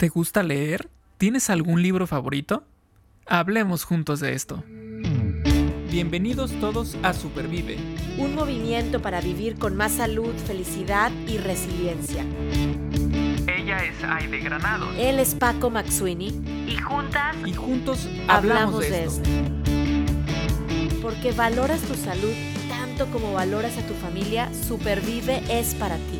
¿Te gusta leer? ¿Tienes algún libro favorito? Hablemos juntos de esto. Bienvenidos todos a Supervive. Un movimiento para vivir con más salud, felicidad y resiliencia. Ella es Aide Granado. Él es Paco Maxuini. Y juntas. Y juntos hablamos, de, esto. Porque valoras tu salud tanto como valoras a tu familia, Supervive es para ti.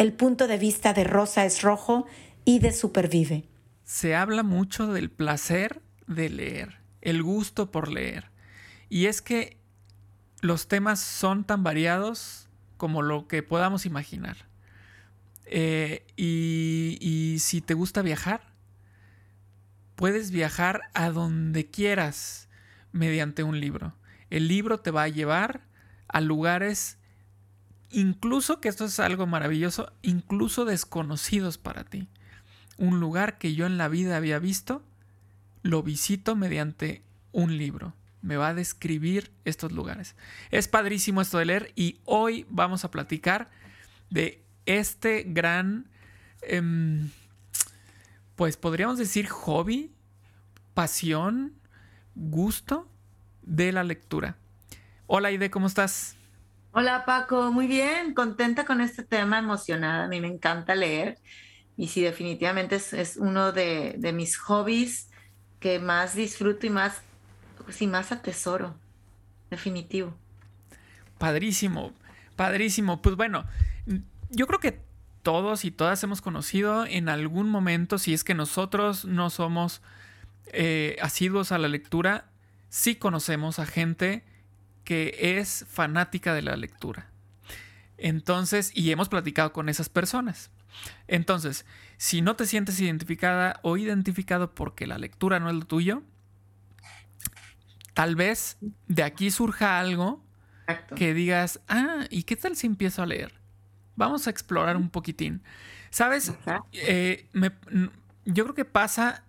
el punto de vista de Rosa es rojo y de Supervive. Se habla mucho del placer de leer, el gusto por leer. Y es que los temas son tan variados como lo que podamos imaginar. Eh, y, y si te gusta viajar, puedes viajar a donde quieras mediante un libro. El libro te va a llevar a lugares incluso que esto es algo maravilloso, incluso desconocidos para ti. Un lugar que yo en la vida había visto, lo visito mediante un libro. Me va a describir estos lugares. Es padrísimo esto de leer y hoy vamos a platicar de este gran, em, pues podríamos decir hobby, pasión, gusto de la lectura. Hola Ide, ¿cómo estás? Hola Paco, muy bien, contenta con este tema, emocionada. A mí me encanta leer y sí, definitivamente es, uno de, mis hobbies que más disfruto y más, pues, más atesoro, definitivo. Padrísimo, padrísimo. Pues bueno, yo creo que todos y todas hemos conocido en algún momento, si es que nosotros no somos eh, asiduos a la lectura, sí conocemos a gente que es fanática de la lectura. Entonces, y hemos platicado con esas personas. Entonces, si no te sientes identificada o identificado porque la lectura no es lo tuyo, tal vez de aquí surja algo que digas, ah, ¿y qué tal si empiezo a leer? Vamos a explorar un poquitín. ¿Sabes? Eh, yo creo que pasa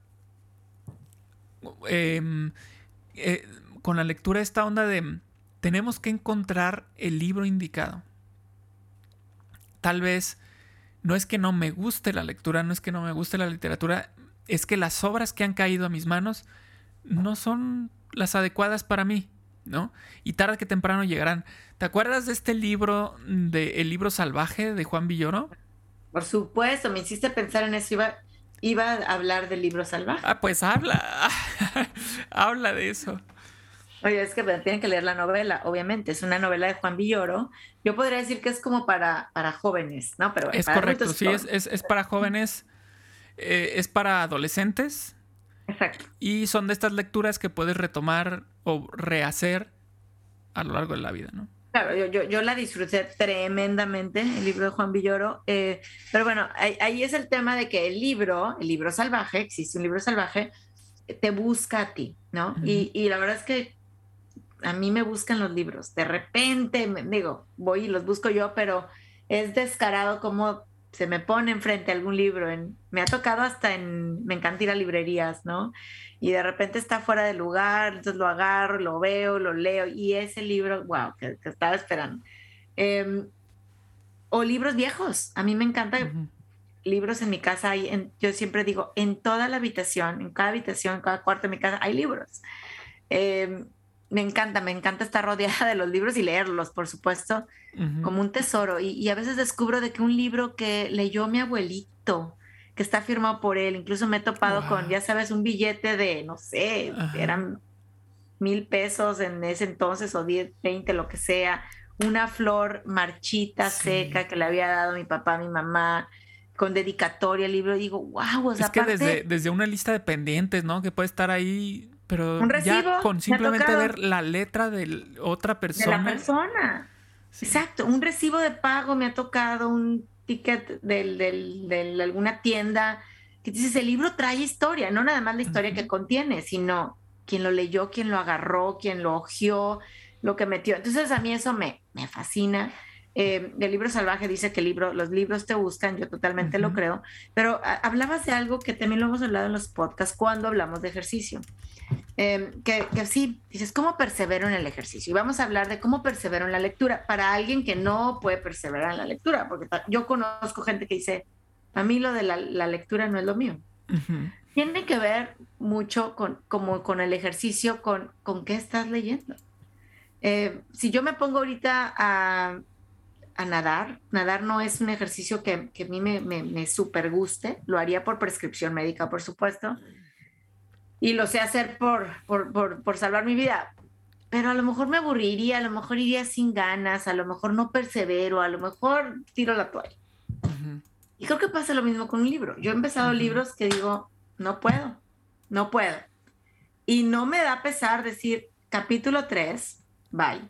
em, eh, con la lectura esta onda de tenemos que encontrar el libro indicado. Tal vez no es que no me guste la lectura, no es que no me guste la literatura, es que las obras que han caído a mis manos no son las adecuadas para mí, ¿no? Y tarde que temprano llegarán. ¿Te acuerdas de este libro, de El libro salvaje de Juan Villoro? Por supuesto, me hiciste pensar en eso. Iba, iba a hablar del libro salvaje. Ah, pues habla, habla de eso. Oye, es que tienen que leer la novela, obviamente, es una novela de Juan Villoro. Yo podría decir que es como para, para jóvenes, ¿no? Pero es correcto, sí, es, es, para jóvenes, eh, es para adolescentes. Exacto. Y son de estas lecturas que puedes retomar o rehacer a lo largo de la vida, ¿no? Claro, yo, yo, yo la disfruté tremendamente, el libro de Juan Villoro. Eh, pero bueno, ahí, ahí, es el tema de que el libro, el libro salvaje, existe un libro salvaje, te busca a ti, ¿no? y, y la verdad es que a mí me buscan los libros. De repente, digo, voy y los busco yo, pero es descarado como se me pone enfrente algún libro. En, me ha tocado hasta en, me encanta ir a librerías, ¿no? Y de repente está fuera de lugar, entonces lo agarro, lo veo, lo leo, y ese libro, wow, que, estaba esperando. Em, o libros viejos. A mí me encanta libros en mi casa. Hay yo siempre digo, en toda la habitación, en cada habitación, en cada cuarto de mi casa, hay libros. Eh, me encanta, me encanta estar rodeada de los libros y leerlos, por supuesto, como un tesoro. Y, a veces descubro de que un libro que leyó mi abuelito, que está firmado por él, incluso me he topado con, ya sabes, un billete de, no sé, eran mil pesos en ese entonces o diez, veinte, lo que sea, una flor marchita, seca, que le había dado mi papá, mi mamá, con dedicatoria al libro, digo, wow, o sea, es que desde, desde una lista de pendientes, ¿no? Que puede estar ahí pero ya con simplemente ver la letra de otra persona. De la persona. Exacto, un recibo de pago me ha tocado, un ticket de alguna tienda que dices, el libro trae historia, no nada más la historia que contiene, sino quién lo leyó, quién lo agarró, quién lo ojió, lo que metió. Entonces a mí eso me, me fascina. Eh, el libro salvaje dice que el libro, los libros te buscan, yo totalmente lo creo, pero hablabas de algo que también lo hemos hablado en los podcasts cuando hablamos de ejercicio. Em, que, que, sí, dices, ¿cómo persevero en el ejercicio? Y vamos a hablar de cómo persevero en la lectura para alguien que no puede perseverar en la lectura, porque yo conozco gente que dice, a mí lo de la, lectura no es lo mío. Tiene que ver mucho con, como con el ejercicio, con, con qué estás leyendo. Eh, si yo me pongo ahorita a, a, nadar, nadar no es un ejercicio que, que a mí me, me, me super guste, lo haría por prescripción médica, por supuesto, y lo sé hacer por, por, por, por salvar mi vida, pero a lo mejor me aburriría, a lo mejor iría sin ganas, a lo mejor no persevero, a lo mejor tiro la toalla. Y creo que pasa lo mismo con un libro. Yo he empezado libros que digo, no puedo, no puedo. Y no me da pesar decir capítulo 3, bye.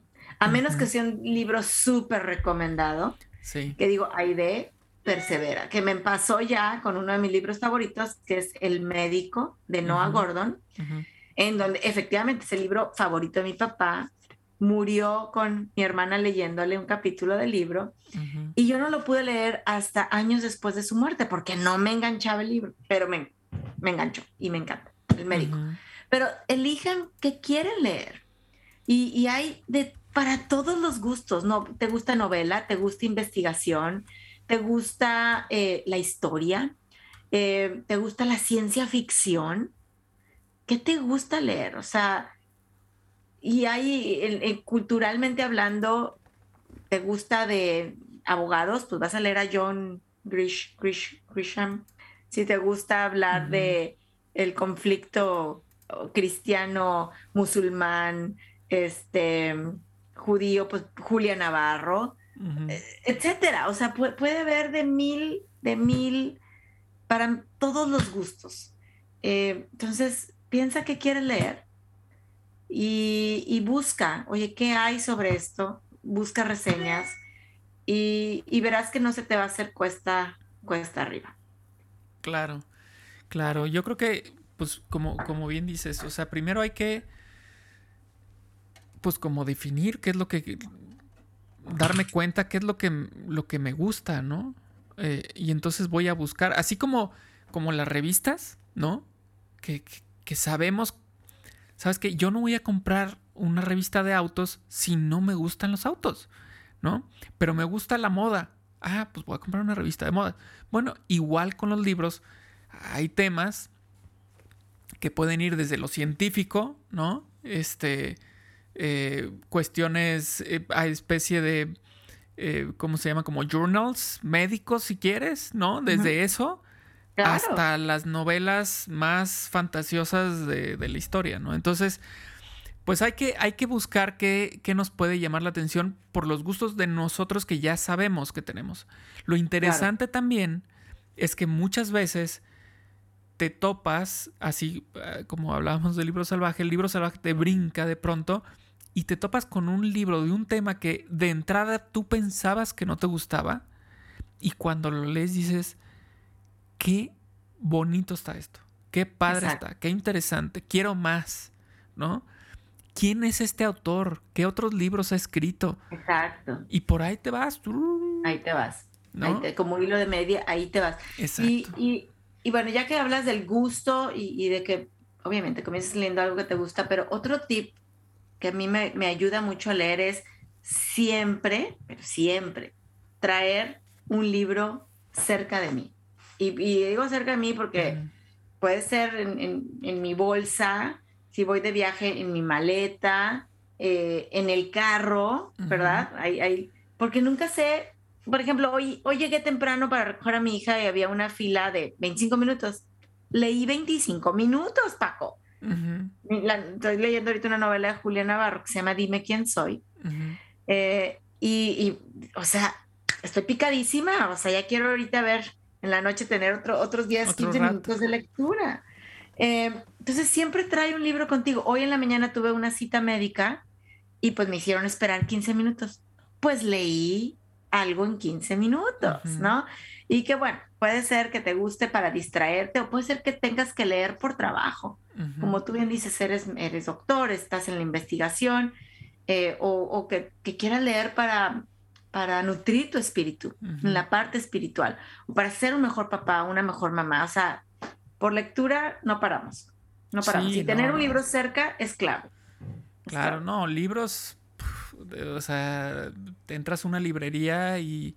A menos que sea un libro súper recomendado, sí. que digo, de persevera, que me pasó ya con uno de mis libros favoritos, que es El médico de Noah Gordon, en donde efectivamente es el libro favorito de mi papá, murió con mi hermana leyéndole un capítulo del libro. Y yo no lo pude leer hasta años después de su muerte porque no me enganchaba el libro, pero me, me enganchó y me encanta el médico. Pero elijan qué quieren leer. Y, y, hay de para todos los gustos, ¿no? ¿Te gusta novela? ¿Te gusta investigación? ¿Te gusta eh, la historia? Eh, ¿Te gusta la ciencia ficción? ¿Qué te gusta leer? O sea, y hay, culturalmente hablando, te gusta de abogados, pues vas a leer a John Grish, Grisham. Si te gusta hablar de el conflicto cristiano, musulmán, este, judío, pues Julia Navarro, eh, etcétera. O sea, puede, puede, haber de mil, de mil para todos los gustos. Eh, entonces, piensa que quieres leer y, busca, oye, ¿qué hay sobre esto? Busca reseñas y, verás que no se te va a hacer cuesta, cuesta arriba. Claro, claro. Yo creo que, pues, como, como bien dices, o sea, primero hay que, pues, como definir qué es lo que, darme cuenta qué es lo que, lo que me gusta, ¿no? Eh, y entonces voy a buscar, así como, como las revistas, ¿no? Que, que, que sabemos ¿sabes qué? Yo no voy a comprar una revista de autos si no me gustan los autos, ¿no? Pero me gusta la moda. Ah, pues voy a comprar una revista de moda. Bueno, igual con los libros, hay temas que pueden ir desde lo científico, ¿no? Este, eh, cuestiones, eh, hay especie de, eh, ¿cómo se llama? Como journals médicos, si quieres, ¿no? Desde eso hasta las novelas más fantasiosas de, la historia, ¿no? Entonces, pues hay que, hay que buscar qué, qué, nos puede llamar la atención por los gustos de nosotros que ya sabemos que tenemos. Lo interesante también es que muchas veces te topas, así eh, como hablábamos del libro salvaje, el libro salvaje te brinca de pronto y te topas con un libro de un tema que de entrada tú pensabas que no te gustaba y cuando lo lees dices, qué bonito está esto, qué padre está, qué interesante, quiero más, ¿no? ¿Quién es este autor? ¿Qué otros libros ha escrito? Exacto. Y por ahí te vas. Ahí te vas. ¿no? como hilo de media, ahí te vas. Exacto. Y, bueno, ya que hablas del gusto y, de que obviamente comienzas leyendo algo que te gusta, pero otro tip que a mí me, me ayuda mucho a leer es siempre, pero siempre, traer un libro cerca de mí. Y, digo cerca de mí porque puede ser en, mi bolsa, si voy de viaje en mi maleta, eh, en el carro, ¿verdad? porque nunca sé, por ejemplo, hoy, hoy llegué temprano para recoger a mi hija y había una fila de 25 minutos. Leí 25 minutos, Paco. estoy leyendo ahorita una novela de Julia Navarro que se llama Dime quién soy. Eh, y, o sea, estoy picadísima, o sea, ya quiero ahorita ver en la noche tener otro, otros 10, 15 minutos de lectura. Eh, entonces siempre trae un libro contigo. Hoy en la mañana tuve una cita médica y pues me hicieron esperar 15 minutos. Pues leí algo en 15 minutos, ¿no? Y que bueno, puede ser que te guste para distraerte o puede ser que tengas que leer por trabajo. Como tú bien dices, eres, eres doctor, estás en la investigación eh, o, que, quieras leer para, para nutrir tu espíritu, en la parte espiritual, o para ser un mejor papá, una mejor mamá. O sea, por lectura no paramos, no paramos. y tener un libro cerca es clave. claro, no, libros, o sea, te entras a una librería y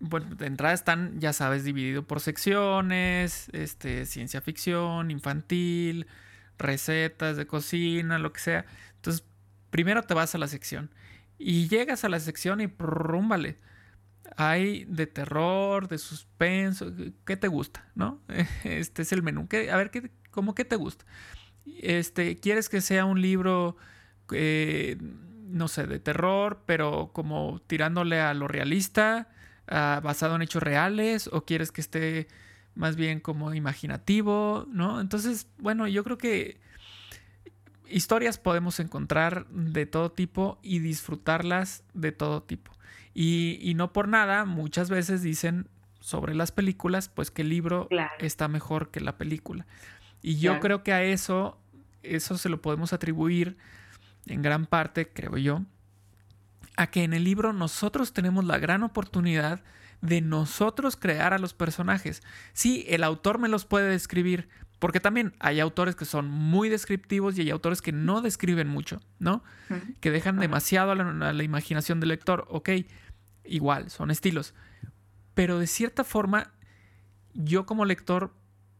bueno, de entrada están, ya sabes, dividido por secciones, este, ciencia ficción, infantil, recetas de cocina, lo que sea. Entonces, primero te vas a la sección y llegas a la sección y rúmbale. Hay de terror, de suspenso, ¿qué te gusta? ¿No? Este es el menú. a ver, ¿qué, ¿cómo qué te gusta? Este, ¿Quieres que sea un libro, eh, no sé, de terror, pero como tirándole a lo realista, basado en hechos reales? ¿O quieres que esté más bien como imaginativo? ¿No? Entonces, bueno, yo creo que historias podemos encontrar de todo tipo y disfrutarlas de todo tipo. Y, no por nada, muchas veces dicen sobre las películas, pues que el libro está mejor que la película. Y yo creo que a eso, eso se lo podemos atribuir en gran parte, creo yo, a que en el libro nosotros tenemos la gran oportunidad de nosotros crear a los personajes. Sí, el autor me los puede describir, porque también hay autores que son muy descriptivos y hay autores que no describen mucho, ¿no? Que dejan demasiado a la, imaginación del lector. Ok, igual, son estilos. Pero de cierta forma, yo como lector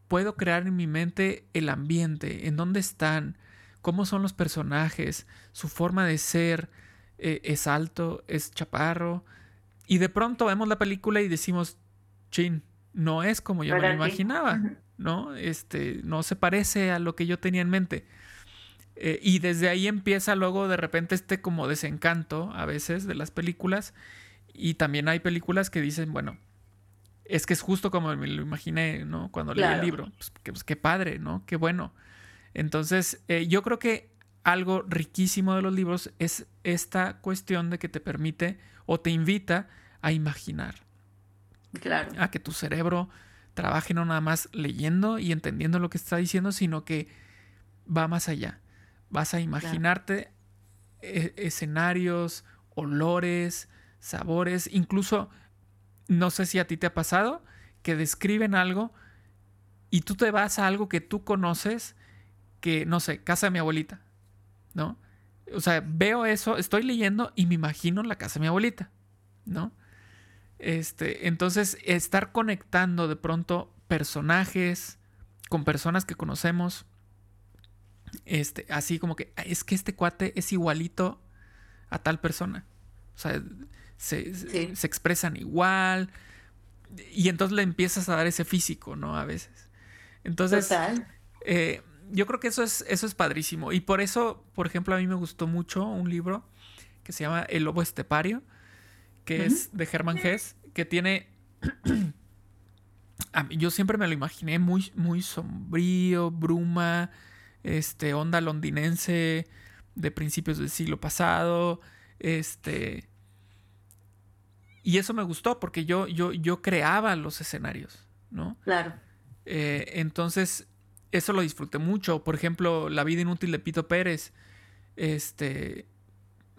puedo crear en mi mente el ambiente, en dónde están, cómo son los personajes, su forma de ser, eh, es alto, es chaparro. Y de pronto vemos la película y decimos, chin, no es como yo me lo imaginaba. ¿no? Este, no se parece a lo que yo tenía en mente. Eh, y desde ahí empieza luego de repente este como desencanto a veces de las películas. Y también hay películas que dicen, bueno, es que es justo como me lo imaginé, ¿no? Cuando leí el libro. Pues, pues, qué padre, ¿no? Qué bueno. Entonces, eh, yo creo que algo riquísimo de los libros es esta cuestión de que te permite o te invita a imaginar. Claro. A que tu cerebro trabaje no nada más leyendo y entendiendo lo que está diciendo, sino que va más allá. Vas a imaginarte e-, escenarios, olores, sabores, incluso, no sé si a ti te ha pasado, que describen algo y tú te vas a algo que tú conoces, que, no sé, casa de mi abuelita, ¿no? O sea, veo eso, estoy leyendo y me imagino la casa de mi abuelita, ¿no? Este, entonces, estar conectando de pronto personajes con personas que conocemos. Este, así como que es que este cuate es igualito a tal persona. O sea, se, expresan igual. Y entonces le empiezas a dar ese físico, ¿no? A veces. Entonces, eh, yo creo que eso es, eso es padrísimo. Y por eso, por ejemplo, a mí me gustó mucho un libro que se llama El Lobo Estepario que es de Herman Hess, que tiene... yo siempre me lo imaginé muy, muy sombrío, bruma, este, onda londinense de principios del siglo pasado, este... Y eso me gustó porque yo, yo, yo creaba los escenarios, ¿no? Claro. Eh, entonces, eso lo disfruté mucho. Por ejemplo, La vida inútil de Pito Pérez. Este,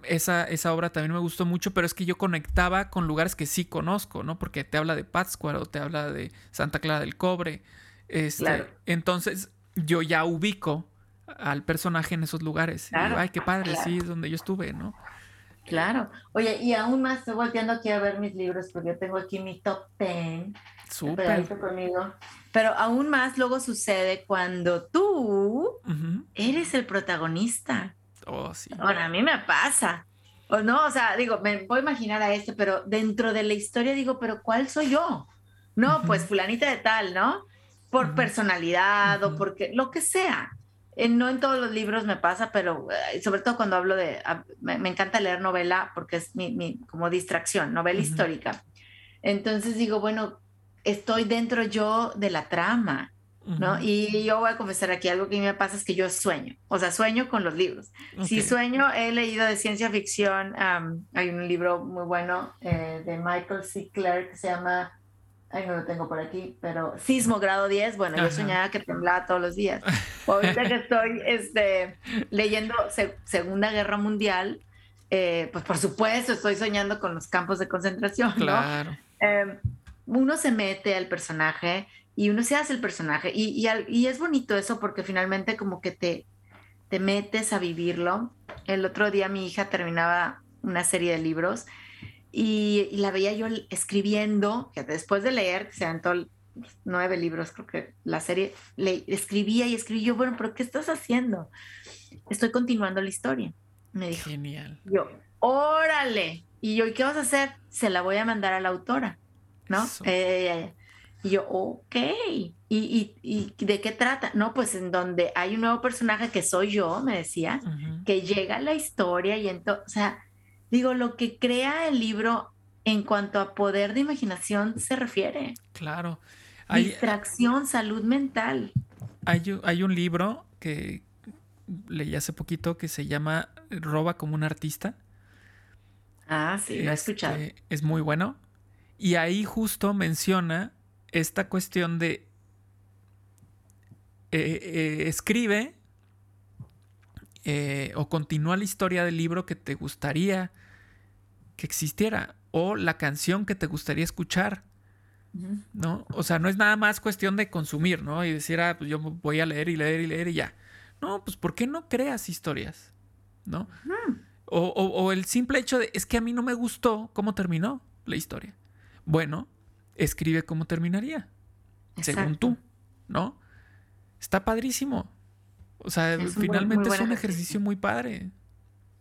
esa, esa, obra también me gustó mucho, pero es que yo conectaba con lugares que sí conozco, ¿no? Porque te habla de Pátzcuaro, te habla de Santa Clara del Cobre. Este, Entonces, yo ya ubico al personaje en esos lugares. Ay, qué padre, sí, es donde yo estuve, ¿no? Claro. Oye, y aún más estoy volteando aquí a ver mis libros porque yo tengo aquí mi top 10. Súper. conmigo. Pero aún más luego sucede cuando tú eres el protagonista. Oh, sí. Bueno, a mí me pasa. O no, o sea, digo, me voy a imaginar a este, pero dentro de la historia digo, pero ¿cuál soy yo? No, pues fulanita de tal, ¿no? Por personalidad o porque lo que sea. no en todos los libros me pasa, pero eh, sobre todo cuando hablo de, ah, me, encanta leer novela porque es mi, como distracción, novela histórica. Entonces digo, bueno, estoy dentro yo de la trama, ¿no? Y yo voy a confesar aquí algo que a mí me pasa es que yo sueño, o sea, sueño con los libros. Si sueño, he leído de ciencia ficción, hay un libro muy bueno eh, de Michael C. Clarke que se llama, ay, no lo tengo por aquí, pero Sismo Grado 10, bueno, yo soñaba que temblaba todos los días. Ahorita que estoy este, leyendo Segunda Guerra Mundial, eh, pues por supuesto estoy soñando con los campos de concentración, ¿no? Claro. Uno se mete al personaje y uno se hace el personaje. Y, y, es bonito eso porque finalmente como que te, te metes a vivirlo. El otro día mi hija terminaba una serie de libros y, la veía yo escribiendo, que después de leer, se aventó nueve libros, creo que la serie, le escribía y escribía bueno, pero ¿qué estás haciendo? Estoy continuando la historia. Me dijo. Genial. Yo, órale. Y yo, ¿y qué vas a hacer? Se la voy a mandar a la autora, ¿no? Eh, y yo, ok, ¿Y, y, de qué trata? No, pues en donde hay un nuevo personaje que soy yo, me decía, que llega a la historia y entonces, o sea, digo, lo que crea el libro en cuanto a poder de imaginación se refiere. Claro. Hay, Distracción, salud mental. Hay, hay un libro que leí hace poquito que se llama Roba como un artista. Ah, sí, lo he escuchado. Este, es muy bueno. Y ahí justo menciona esta cuestión de eh, eh, escribe eh, o continúa la historia del libro que te gustaría que existiera o la canción que te gustaría escuchar. ¿No? O sea, no es nada más cuestión de consumir, ¿no? Y decir, ah, pues yo voy a leer y leer y leer y ya. No, pues ¿por qué no creas historias? ¿No? o, o, el simple hecho de, es que a mí no me gustó cómo terminó la historia. Bueno, escribe cómo terminaría, según tú, ¿no? Está padrísimo. O sea, finalmente es un ejercicio muy padre.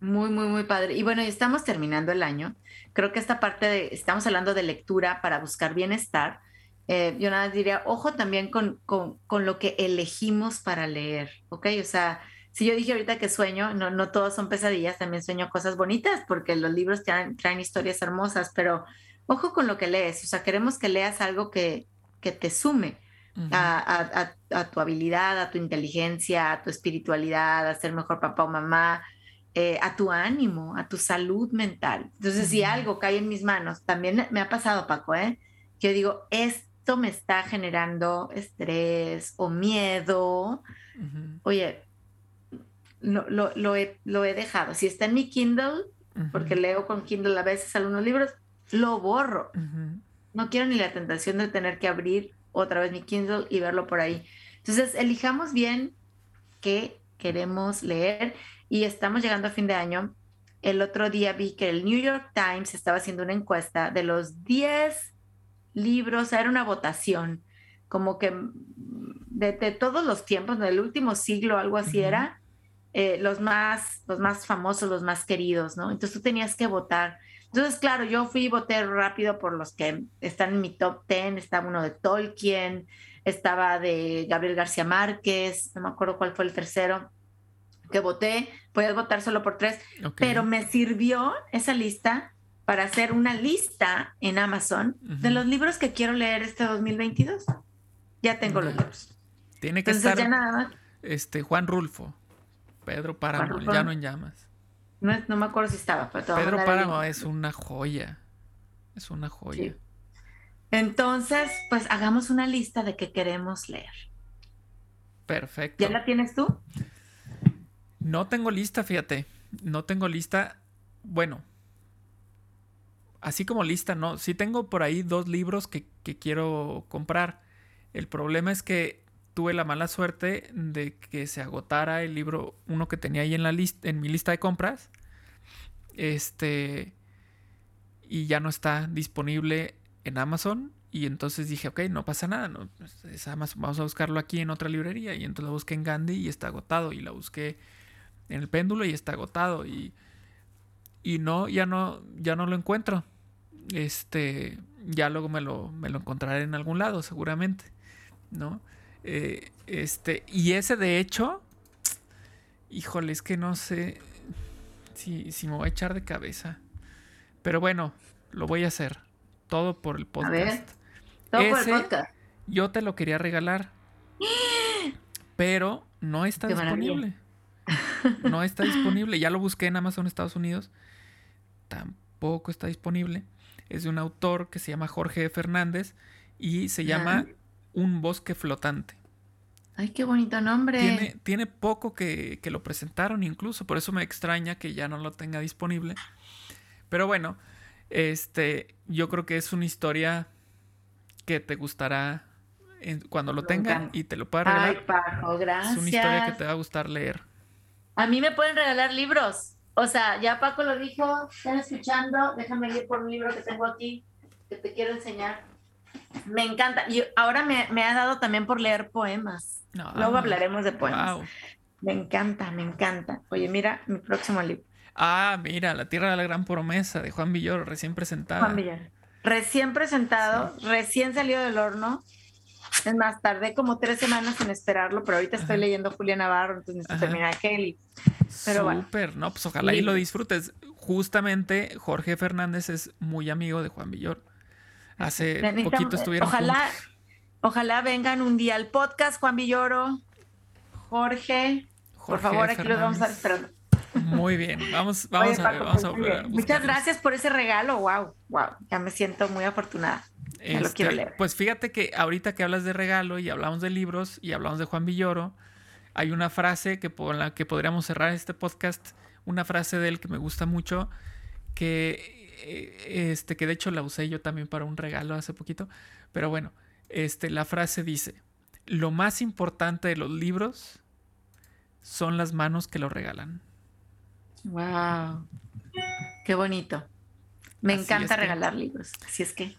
Muy, muy, muy padre. Y bueno, estamos terminando el año. Creo que esta parte de, estamos hablando de lectura para buscar bienestar. Eh, yo nada diría, ojo también con, con, con, lo que elegimos para leer, ¿ok? O sea, si yo dije ahorita que sueño, no, no todos son pesadillas, también sueño cosas bonitas porque los libros traen, traen historias hermosas, pero ojo con lo que lees, o sea, queremos que leas algo que, que te sume a, tu habilidad, a tu inteligencia, a tu espiritualidad, a ser mejor papá o mamá, eh, a tu ánimo, a tu salud mental. Entonces, si algo cae en mis manos, también me ha pasado, Paco, ¿eh? Yo digo, esto me está generando estrés o miedo. Oye, lo, lo, he, lo, he, dejado. Si está en mi Kindle, porque leo con Kindle a veces algunos libros, lo borro. No quiero ni la tentación de tener que abrir otra vez mi Kindle y verlo por ahí. Entonces, elijamos bien qué queremos leer y estamos llegando a fin de año. El otro día vi que el New York Times estaba haciendo una encuesta de los 10 libros, era una votación, como que de, todos los tiempos, del último siglo, algo así era, eh, los, más, los más famosos, los más queridos, ¿no? Entonces tú tenías que votar. Entonces, claro, yo fui y voté rápido por los que están en mi top 10. Estaba uno de Tolkien, estaba de Gabriel García Márquez, no me acuerdo cuál fue el tercero que voté. Podías votar solo por tres, pero me sirvió esa lista para hacer una lista en Amazon de los libros que quiero leer este 2022. Ya tengo los libros. Tiene que estar este Juan Rulfo, Pedro Páramo, ya no en llamas. No, me acuerdo si estaba. Pero Pedro Páramo es una joya. Es una joya. Entonces, pues hagamos una lista de qué queremos leer. Perfecto. ¿Ya la tienes tú? No tengo lista, fíjate. No tengo lista. Bueno, así como lista, no. Sí tengo por ahí dos libros que, que quiero comprar. El problema es que tuve la mala suerte de que se agotara el libro, uno que tenía ahí en la lista, en mi lista de compras. Este. Y ya no está disponible en Amazon. Y entonces dije, ok, no pasa nada. No, es Amazon, vamos a buscarlo aquí en otra librería. Y entonces lo busqué en Gandhi y está agotado. Y la busqué en el péndulo y está agotado. Y, y no, ya no, ya no lo encuentro. Este, ya luego me lo, me lo encontraré en algún lado, seguramente. ¿No? Eh, este, y ese de hecho, híjole, es que no sé si, si me voy a echar de cabeza. Pero bueno, lo voy a hacer. Todo por el podcast. Todo por el podcast. Yo te lo quería regalar. pero no está disponible. No está disponible. Ya lo busqué en Amazon Estados Unidos. Tampoco está disponible. Es de un autor que se llama Jorge Fernández y se llama Un bosque flotante. Ay, qué bonito nombre. Tiene, poco que, que, lo presentaron incluso, por eso me extraña que ya no lo tenga disponible. Pero bueno, este, yo creo que es una historia que te gustará cuando lo tenga y te lo pueda regalar. Ay, Paco, gracias. Es una historia que te va a gustar leer. A mí me pueden regalar libros. O sea, ya Paco lo dijo, están escuchando, déjame ir por un libro que tengo aquí que te quiero enseñar. Me encanta. Y ahora me, me ha dado también por leer poemas. Luego hablaremos de poemas. Me encanta, me encanta. Oye, mira mi próximo libro. Ah, mira, La Tierra de la Gran Promesa de Juan Villoro, recién presentado. Juan Villoro. Recién presentado, recién salido del horno. Es más, tardé como tres semanas en esperarlo, pero ahorita estoy leyendo Julia Navarro, entonces necesito terminar Kelly. Pero Súper, no, pues ojalá y lo disfrutes. Justamente Jorge Fernández es muy amigo de Juan Villoro. Hace poquito estuvieron Ojalá, ojalá vengan un día al podcast, Juan Villoro, Jorge. por favor, aquí los vamos a esperando. Muy bien, vamos, vamos, a, vamos a, Muchas gracias por ese regalo, wow, wow, ya me siento muy afortunada. lo quiero este, leer. Pues fíjate que ahorita que hablas de regalo y hablamos de libros y hablamos de Juan Villoro, hay una frase que por la que podríamos cerrar este podcast, una frase de él que me gusta mucho, que, eh, este, que de hecho la usé yo también para un regalo hace poquito, pero bueno, este, la frase dice, lo más importante de los libros son las manos que lo regalan. Wow. Qué bonito. Me encanta regalar libros. Así es que.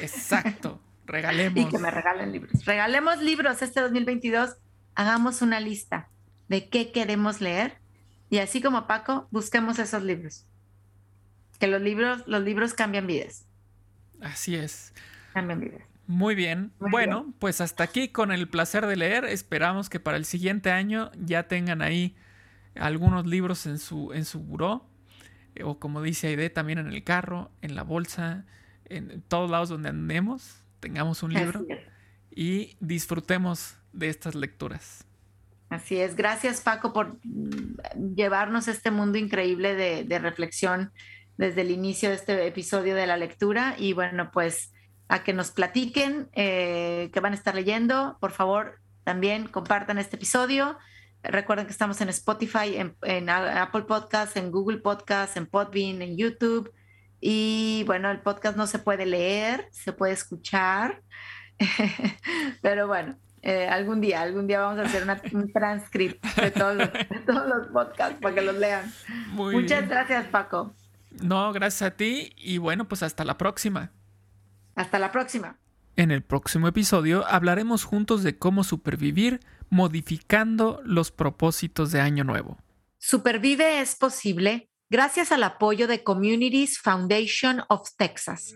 Exacto. Regalemos. y que me regalen libros. Regalemos libros este 2022. Hagamos una lista de qué queremos leer y así como Paco, busquemos esos libros. Que los libros, los libros cambian vidas. Así es. Cambian vidas. Muy bien. bueno, pues hasta aquí con el placer de leer. Esperamos que para el siguiente año ya tengan ahí algunos libros en su, en su buró, eh, o como dice Aide, también en el carro, en la bolsa, en todos lados donde andemos, tengamos un libro y disfrutemos de estas lecturas. Así es, gracias Paco por llevarnos a este mundo increíble de, reflexión desde el inicio de este episodio de la lectura y bueno, pues a que nos platiquen eh, que van a estar leyendo, por favor también compartan este episodio Recuerden que estamos en Spotify, en, Apple Podcasts, en Google Podcasts, en Podbean, en YouTube. Y bueno, el podcast no se puede leer, se puede escuchar. Pero bueno, eh, algún día, algún día vamos a hacer una, un transcript de todos, los, todos los podcasts para que los lean. Muchas gracias, Paco. No, gracias a ti. Y bueno, pues hasta la próxima. Hasta la próxima. En el próximo episodio hablaremos juntos de cómo supervivir modificando los propósitos de Año Nuevo. Supervive es posible gracias al apoyo de Communities Foundation of Texas.